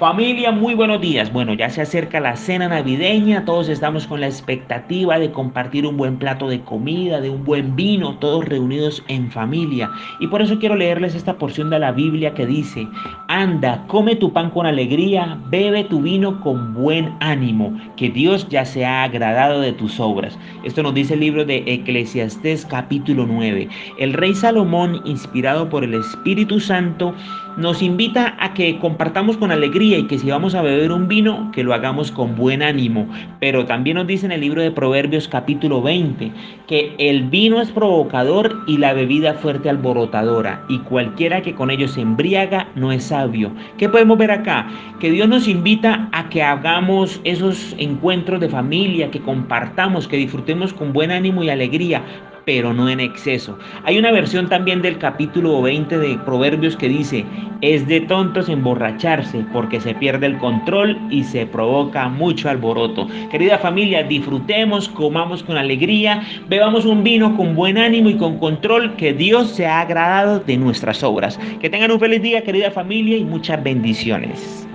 Familia, muy buenos días. Bueno, ya se acerca la cena navideña, todos estamos con la expectativa de compartir un buen plato de comida, de un buen vino, todos reunidos en familia. Y por eso quiero leerles esta porción de la Biblia que dice, anda, come tu pan con alegría, bebe tu vino con buen ánimo, que Dios ya se ha agradado de tus obras. Esto nos dice el libro de Eclesiastés capítulo 9. El rey Salomón, inspirado por el Espíritu Santo, nos invita a que compartamos con alegría y que si vamos a beber un vino, que lo hagamos con buen ánimo. Pero también nos dice en el libro de Proverbios capítulo 20 que el vino es provocador y la bebida fuerte alborotadora y cualquiera que con ello se embriaga no es sabio. ¿Qué podemos ver acá? Que Dios nos invita a que hagamos esos encuentros de familia, que compartamos, que disfrutemos con buen ánimo y alegría, pero no en exceso. Hay una versión también del capítulo 20 de Proverbios que dice, es de tontos emborracharse porque se pierde el control y se provoca mucho alboroto. Querida familia, disfrutemos, comamos con alegría, bebamos un vino con buen ánimo y con control, que Dios se ha agradado de nuestras obras. Que tengan un feliz día, querida familia, y muchas bendiciones.